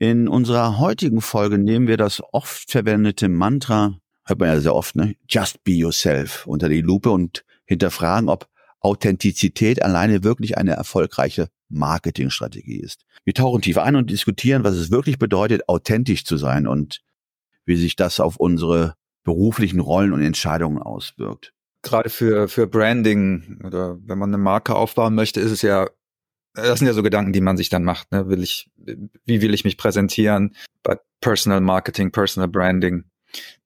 In unserer heutigen Folge nehmen wir das oft verwendete Mantra, hört man ja sehr oft, ne? Just be yourself unter die Lupe und hinterfragen, ob Authentizität alleine wirklich eine erfolgreiche Marketingstrategie ist. Wir tauchen tief ein und diskutieren, was es wirklich bedeutet, authentisch zu sein und wie sich das auf unsere beruflichen Rollen und Entscheidungen auswirkt. Gerade für, für Branding oder wenn man eine Marke aufbauen möchte, ist es ja das sind ja so Gedanken, die man sich dann macht. Ne? Will ich, wie will ich mich präsentieren? Bei Personal Marketing, Personal Branding.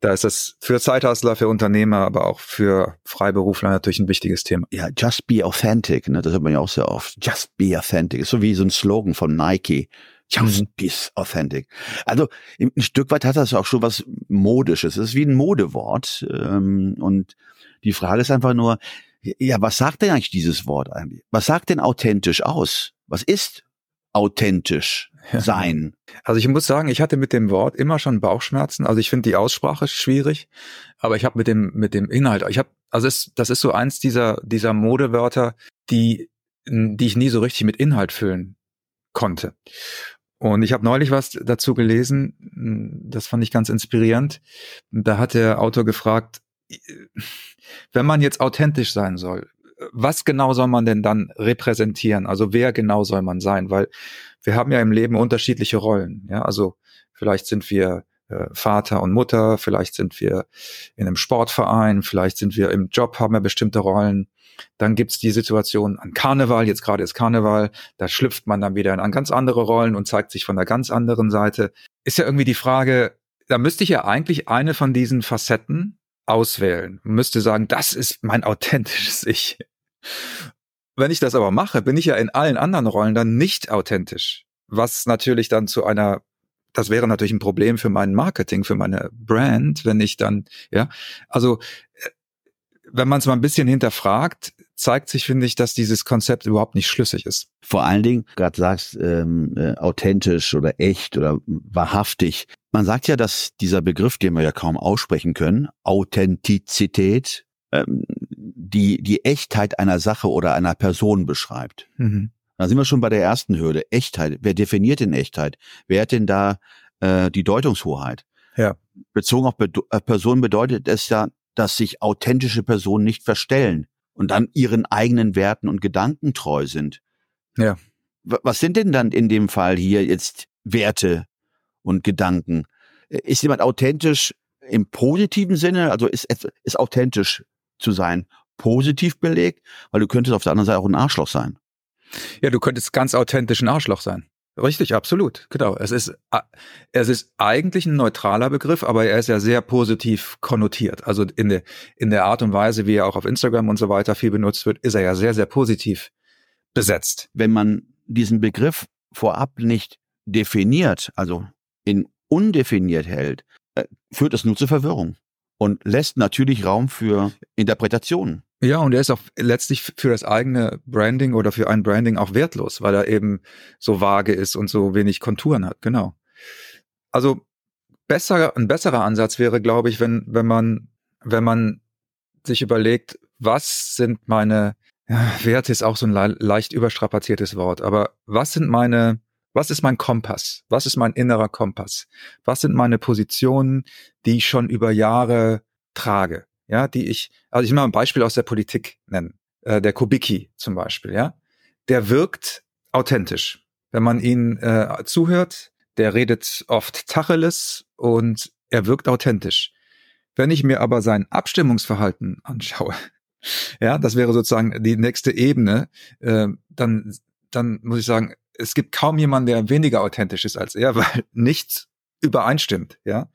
Da ist das für Zeithustler, für Unternehmer, aber auch für Freiberufler natürlich ein wichtiges Thema. Ja, just be authentic, ne? das hört man ja auch sehr oft. Just be authentic. Ist so wie so ein Slogan von Nike. Just mhm. be authentic. Also ein Stück weit hat das auch schon was Modisches. Es ist wie ein Modewort. Ähm, und die Frage ist einfach nur, ja, was sagt denn eigentlich dieses Wort eigentlich? Was sagt denn authentisch aus? Was ist authentisch sein? Also ich muss sagen, ich hatte mit dem Wort immer schon Bauchschmerzen. Also ich finde die Aussprache schwierig, aber ich habe mit dem mit dem Inhalt, ich habe also es, das ist so eins dieser dieser Modewörter, die die ich nie so richtig mit Inhalt füllen konnte. Und ich habe neulich was dazu gelesen, das fand ich ganz inspirierend. Da hat der Autor gefragt, wenn man jetzt authentisch sein soll, was genau soll man denn dann repräsentieren? Also wer genau soll man sein? Weil wir haben ja im Leben unterschiedliche Rollen. Ja, also vielleicht sind wir äh, Vater und Mutter, vielleicht sind wir in einem Sportverein, vielleicht sind wir im Job, haben wir bestimmte Rollen. Dann gibt's die Situation an Karneval, jetzt gerade ist Karneval, da schlüpft man dann wieder in ganz andere Rollen und zeigt sich von der ganz anderen Seite. Ist ja irgendwie die Frage, da müsste ich ja eigentlich eine von diesen Facetten auswählen müsste sagen, das ist mein authentisches Ich. Wenn ich das aber mache, bin ich ja in allen anderen Rollen dann nicht authentisch. Was natürlich dann zu einer, das wäre natürlich ein Problem für mein Marketing, für meine Brand, wenn ich dann, ja, also äh, wenn man es mal ein bisschen hinterfragt, zeigt sich, finde ich, dass dieses Konzept überhaupt nicht schlüssig ist. Vor allen Dingen, gerade sagst, ähm, äh, authentisch oder echt oder wahrhaftig. Man sagt ja, dass dieser Begriff, den wir ja kaum aussprechen können, Authentizität, ähm, die, die Echtheit einer Sache oder einer Person beschreibt. Mhm. Da sind wir schon bei der ersten Hürde. Echtheit. Wer definiert denn Echtheit? Wer hat denn da äh, die Deutungshoheit? Ja. Bezogen auf Be äh, Personen bedeutet es ja, dass sich authentische Personen nicht verstellen und dann ihren eigenen Werten und Gedanken treu sind. Ja. Was sind denn dann in dem Fall hier jetzt Werte und Gedanken? Ist jemand authentisch im positiven Sinne, also ist, ist authentisch zu sein positiv belegt, weil du könntest auf der anderen Seite auch ein Arschloch sein. Ja, du könntest ganz authentisch ein Arschloch sein. Richtig, absolut, genau. Es ist, es ist eigentlich ein neutraler Begriff, aber er ist ja sehr positiv konnotiert. Also in der, in der Art und Weise, wie er auch auf Instagram und so weiter viel benutzt wird, ist er ja sehr, sehr positiv besetzt. Wenn man diesen Begriff vorab nicht definiert, also in undefiniert hält, äh, führt es nur zur Verwirrung und lässt natürlich Raum für Interpretationen. Ja, und er ist auch letztlich für das eigene Branding oder für ein Branding auch wertlos, weil er eben so vage ist und so wenig Konturen hat, genau. Also besser, ein besserer Ansatz wäre, glaube ich, wenn, wenn man, wenn man sich überlegt, was sind meine, ja, Werte ist auch so ein le leicht überstrapaziertes Wort, aber was sind meine, was ist mein Kompass? Was ist mein innerer Kompass? Was sind meine Positionen, die ich schon über Jahre trage? Ja, die ich, also ich will mal ein Beispiel aus der Politik nennen. Äh, der Kubicki zum Beispiel, ja. Der wirkt authentisch. Wenn man ihn äh, zuhört, der redet oft Tacheles und er wirkt authentisch. Wenn ich mir aber sein Abstimmungsverhalten anschaue, ja, das wäre sozusagen die nächste Ebene, äh, dann, dann muss ich sagen, es gibt kaum jemanden, der weniger authentisch ist als er, weil nichts übereinstimmt, ja.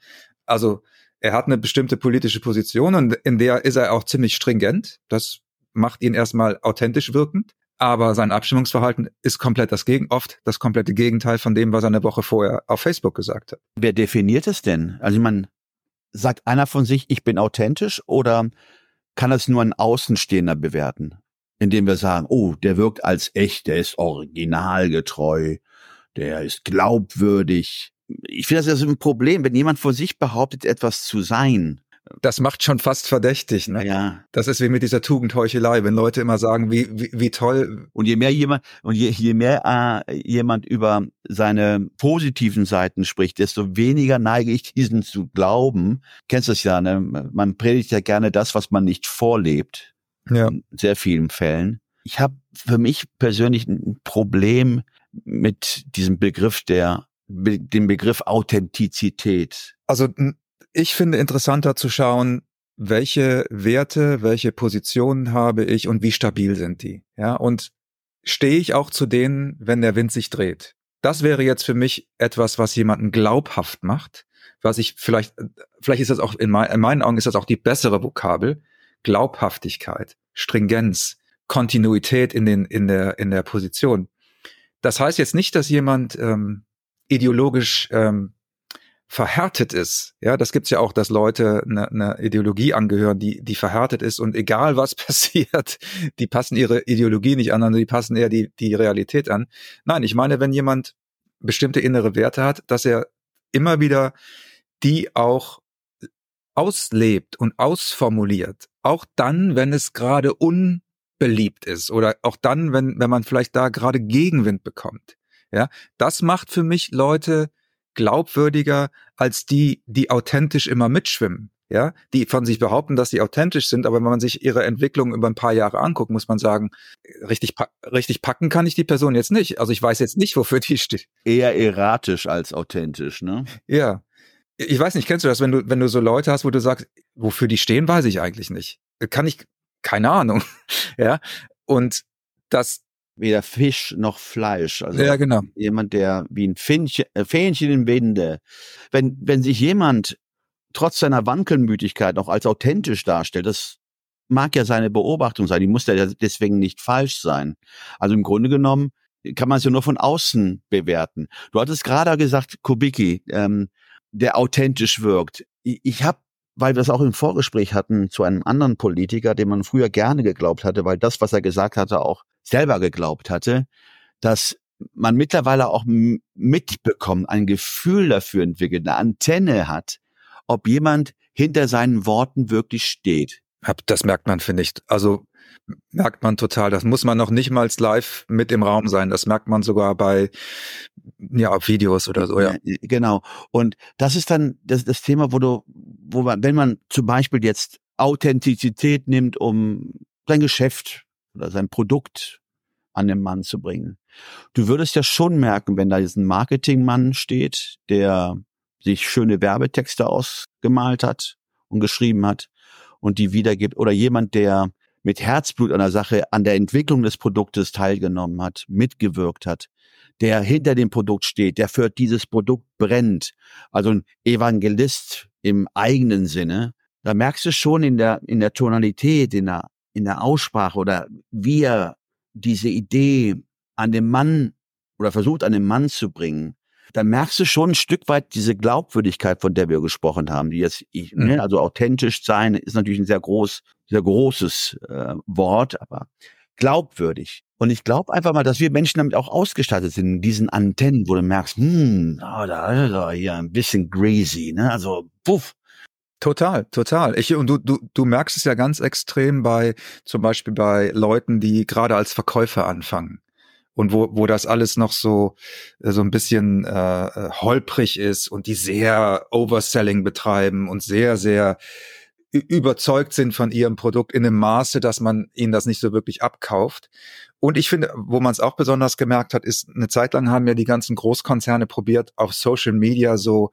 Also er hat eine bestimmte politische Position und in der ist er auch ziemlich stringent. Das macht ihn erstmal authentisch wirkend. Aber sein Abstimmungsverhalten ist komplett das Gegen, oft das komplette Gegenteil von dem, was er eine Woche vorher auf Facebook gesagt hat. Wer definiert es denn? Also meine, sagt einer von sich, ich bin authentisch oder kann das nur ein Außenstehender bewerten? Indem wir sagen, oh, der wirkt als echt, der ist originalgetreu, der ist glaubwürdig. Ich finde das ist ein Problem, wenn jemand vor sich behauptet, etwas zu sein das macht schon fast verdächtig, ne? Ja. Das ist wie mit dieser Tugendheuchelei, wenn Leute immer sagen, wie, wie, wie toll. Und je mehr jemand, und je, je mehr äh, jemand über seine positiven Seiten spricht, desto weniger neige ich diesen zu glauben. Kennst du das ja, ne? Man predigt ja gerne das, was man nicht vorlebt. Ja. In sehr vielen Fällen. Ich habe für mich persönlich ein Problem mit diesem Begriff der, dem Begriff Authentizität. Also ich finde interessanter zu schauen, welche Werte, welche Positionen habe ich und wie stabil sind die. Ja, und stehe ich auch zu denen, wenn der Wind sich dreht. Das wäre jetzt für mich etwas, was jemanden glaubhaft macht, was ich vielleicht, vielleicht ist das auch in, mein, in meinen Augen ist das auch die bessere Vokabel. Glaubhaftigkeit, Stringenz, Kontinuität in den, in der, in der Position. Das heißt jetzt nicht, dass jemand ähm, ideologisch ähm, verhärtet ist. Ja, das gibt's ja auch, dass Leute eine Ideologie angehören, die, die verhärtet ist und egal was passiert, die passen ihre Ideologie nicht an, sondern die passen eher die, die Realität an. Nein, ich meine, wenn jemand bestimmte innere Werte hat, dass er immer wieder die auch auslebt und ausformuliert. Auch dann, wenn es gerade unbeliebt ist oder auch dann, wenn, wenn man vielleicht da gerade Gegenwind bekommt. Ja, das macht für mich Leute glaubwürdiger als die, die authentisch immer mitschwimmen. Ja, die von sich behaupten, dass sie authentisch sind, aber wenn man sich ihre Entwicklung über ein paar Jahre anguckt, muss man sagen, richtig, richtig packen kann ich die Person jetzt nicht. Also ich weiß jetzt nicht, wofür die steht. Eher erratisch als authentisch, ne? Ja. Ich weiß nicht, kennst du das, wenn du, wenn du so Leute hast, wo du sagst, wofür die stehen, weiß ich eigentlich nicht. Kann ich, keine Ahnung. ja. Und das, weder Fisch noch Fleisch. Also ja, genau. jemand, der wie ein Fähnchen, äh, Fähnchen im Winde. Wenn, wenn sich jemand trotz seiner Wankelmütigkeit noch als authentisch darstellt, das mag ja seine Beobachtung sein, die muss ja deswegen nicht falsch sein. Also im Grunde genommen kann man es ja nur von außen bewerten. Du hattest gerade gesagt, Kubicki, ähm, der authentisch wirkt. Ich, ich habe weil wir es auch im Vorgespräch hatten zu einem anderen Politiker, dem man früher gerne geglaubt hatte, weil das, was er gesagt hatte, auch selber geglaubt hatte, dass man mittlerweile auch mitbekommt, ein Gefühl dafür entwickelt, eine Antenne hat, ob jemand hinter seinen Worten wirklich steht. Das merkt man, finde ich. Also merkt man total. Das muss man noch nicht mal live mit im Raum sein. Das merkt man sogar bei ja Videos oder so. Ja, genau. Und das ist dann das, das Thema, wo du, wo man, wenn man zum Beispiel jetzt Authentizität nimmt, um sein Geschäft oder sein Produkt an den Mann zu bringen. Du würdest ja schon merken, wenn da jetzt ein Marketingmann steht, der sich schöne Werbetexte ausgemalt hat und geschrieben hat und die wiedergibt, oder jemand, der mit Herzblut an der Sache, an der Entwicklung des Produktes teilgenommen hat, mitgewirkt hat, der hinter dem Produkt steht, der für dieses Produkt brennt, also ein Evangelist im eigenen Sinne, da merkst du schon in der, in der Tonalität, in der in der Aussprache oder wie er diese Idee an den Mann oder versucht an den Mann zu bringen, dann merkst du schon ein Stück weit diese Glaubwürdigkeit, von der wir gesprochen haben, die jetzt, ich, ne, mhm. also authentisch sein ist natürlich ein sehr groß, sehr großes äh, Wort, aber glaubwürdig. Und ich glaube einfach mal, dass wir Menschen damit auch ausgestattet sind, diesen Antennen, wo du merkst, hm, oh, da ist er hier ein bisschen greasy, ne? Also, puff, Total, total. Ich, und du, du, du merkst es ja ganz extrem bei, zum Beispiel bei Leuten, die gerade als Verkäufer anfangen. Und wo, wo das alles noch so, äh, so ein bisschen äh, äh, holprig ist und die sehr Overselling betreiben und sehr, sehr überzeugt sind von ihrem Produkt in einem Maße, dass man ihnen das nicht so wirklich abkauft. Und ich finde, wo man es auch besonders gemerkt hat, ist, eine Zeit lang haben ja die ganzen Großkonzerne probiert, auf Social Media so,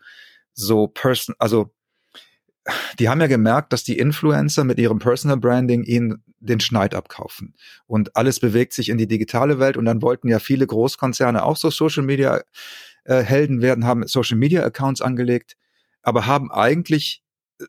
so person, also die haben ja gemerkt, dass die Influencer mit ihrem Personal Branding ihnen den Schneid abkaufen. Und alles bewegt sich in die digitale Welt. Und dann wollten ja viele Großkonzerne auch so Social Media äh, Helden werden, haben Social Media Accounts angelegt, aber haben eigentlich, äh,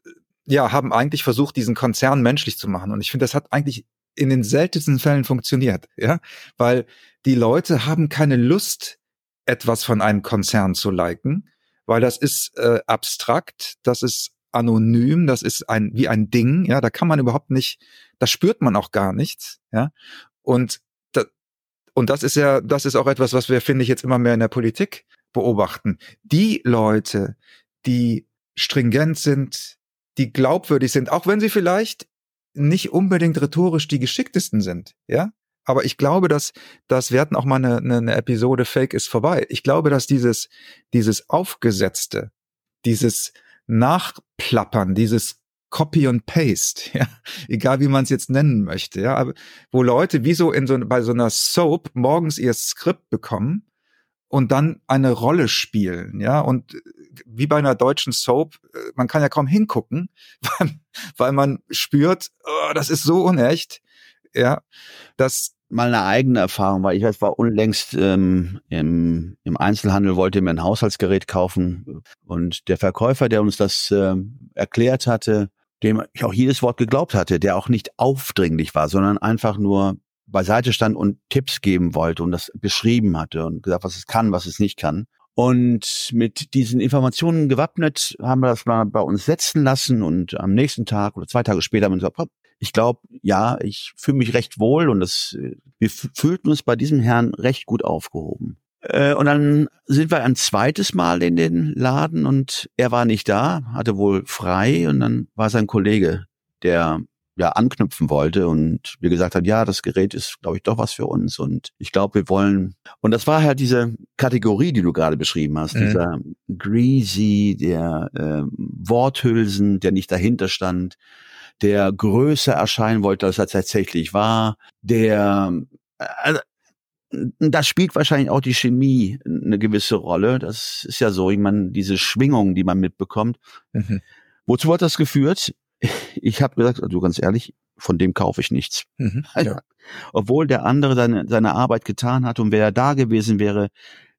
ja, haben eigentlich versucht, diesen Konzern menschlich zu machen. Und ich finde, das hat eigentlich in den seltensten Fällen funktioniert, ja, weil die Leute haben keine Lust, etwas von einem Konzern zu liken, weil das ist äh, abstrakt, das ist anonym, das ist ein, wie ein Ding, ja, da kann man überhaupt nicht, da spürt man auch gar nichts, ja. Und da, und das ist ja, das ist auch etwas, was wir, finde ich, jetzt immer mehr in der Politik beobachten. Die Leute, die stringent sind, die glaubwürdig sind, auch wenn sie vielleicht nicht unbedingt rhetorisch die geschicktesten sind, ja. Aber ich glaube, dass, dass wir hatten auch mal eine, eine, eine Episode Fake ist vorbei. Ich glaube, dass dieses, dieses Aufgesetzte, dieses Nachplappern, dieses Copy and Paste, ja, egal wie man es jetzt nennen möchte, ja, aber wo Leute wie so in so bei so einer Soap morgens ihr Skript bekommen und dann eine Rolle spielen, ja, und wie bei einer deutschen Soap, äh, man kann ja kaum hingucken, weil, weil man spürt, oh, das ist so unecht, ja, dass mal eine eigene Erfahrung, weil ich war unlängst ähm, im, im Einzelhandel, wollte mir ein Haushaltsgerät kaufen und der Verkäufer, der uns das äh, erklärt hatte, dem ich auch jedes Wort geglaubt hatte, der auch nicht aufdringlich war, sondern einfach nur beiseite stand und Tipps geben wollte und das beschrieben hatte und gesagt, was es kann, was es nicht kann. Und mit diesen Informationen gewappnet haben wir das mal bei uns setzen lassen und am nächsten Tag oder zwei Tage später haben wir gesagt, ich glaube, ja, ich fühle mich recht wohl und das, wir fühlten uns bei diesem Herrn recht gut aufgehoben. Äh, und dann sind wir ein zweites Mal in den Laden und er war nicht da, hatte wohl frei und dann war sein Kollege, der ja anknüpfen wollte und wir gesagt hat, ja, das Gerät ist, glaube ich, doch was für uns und ich glaube, wir wollen und das war halt diese Kategorie, die du gerade beschrieben hast, mhm. dieser greasy, der äh, Worthülsen, der nicht dahinter stand, der größer erscheinen wollte, als er tatsächlich war, der also, da spielt wahrscheinlich auch die Chemie eine gewisse Rolle. Das ist ja so, ich meine, diese Schwingung, die man mitbekommt. Mhm. Wozu hat das geführt? Ich habe gesagt, also ganz ehrlich, von dem kaufe ich nichts. Mhm, ja. Obwohl der andere seine, seine Arbeit getan hat und wer da gewesen wäre,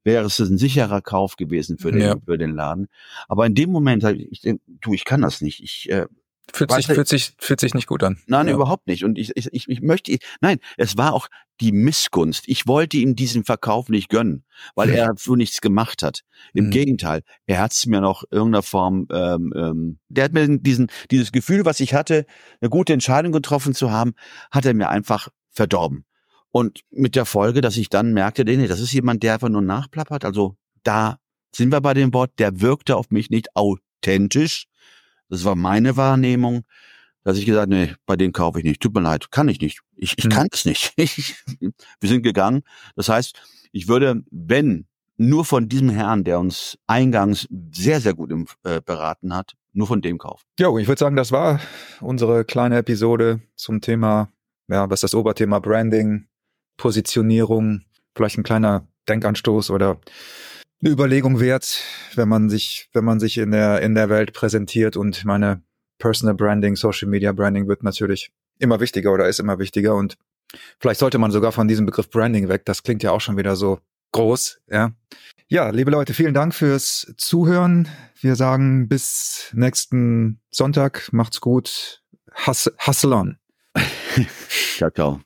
wäre es ein sicherer Kauf gewesen für den, ja. für den Laden. Aber in dem Moment, ich denke, du, ich kann das nicht. Ich, äh, Fühlt sich, fühlt sich, fühlt sich nicht gut an. Nein, ja. überhaupt nicht. Und ich, ich, ich möchte, nein, es war auch die Missgunst. Ich wollte ihm diesen Verkauf nicht gönnen, weil er so nichts gemacht hat. Im mhm. Gegenteil, er hat es mir noch irgendeiner Form, ähm, ähm, der hat mir diesen, dieses Gefühl, was ich hatte, eine gute Entscheidung getroffen zu haben, hat er mir einfach verdorben. Und mit der Folge, dass ich dann merkte, nee, das ist jemand, der einfach nur nachplappert. Also da sind wir bei dem Wort, der wirkte auf mich nicht authentisch, das war meine Wahrnehmung, dass ich gesagt, nee, bei denen kaufe ich nicht. Tut mir leid, kann ich nicht. Ich, ich mhm. kann es nicht. wir sind gegangen. Das heißt, ich würde, wenn nur von diesem Herrn, der uns eingangs sehr, sehr gut im, äh, beraten hat, nur von dem kaufen. Jo, ich würde sagen, das war unsere kleine Episode zum Thema, ja, was ist das Oberthema Branding, Positionierung, vielleicht ein kleiner Denkanstoß oder eine Überlegung wert, wenn man sich, wenn man sich in der, in der Welt präsentiert und meine Personal Branding, Social Media Branding wird natürlich immer wichtiger oder ist immer wichtiger und vielleicht sollte man sogar von diesem Begriff Branding weg. Das klingt ja auch schon wieder so groß, ja. Ja, liebe Leute, vielen Dank fürs Zuhören. Wir sagen bis nächsten Sonntag. Macht's gut. hustle on. ciao, ciao.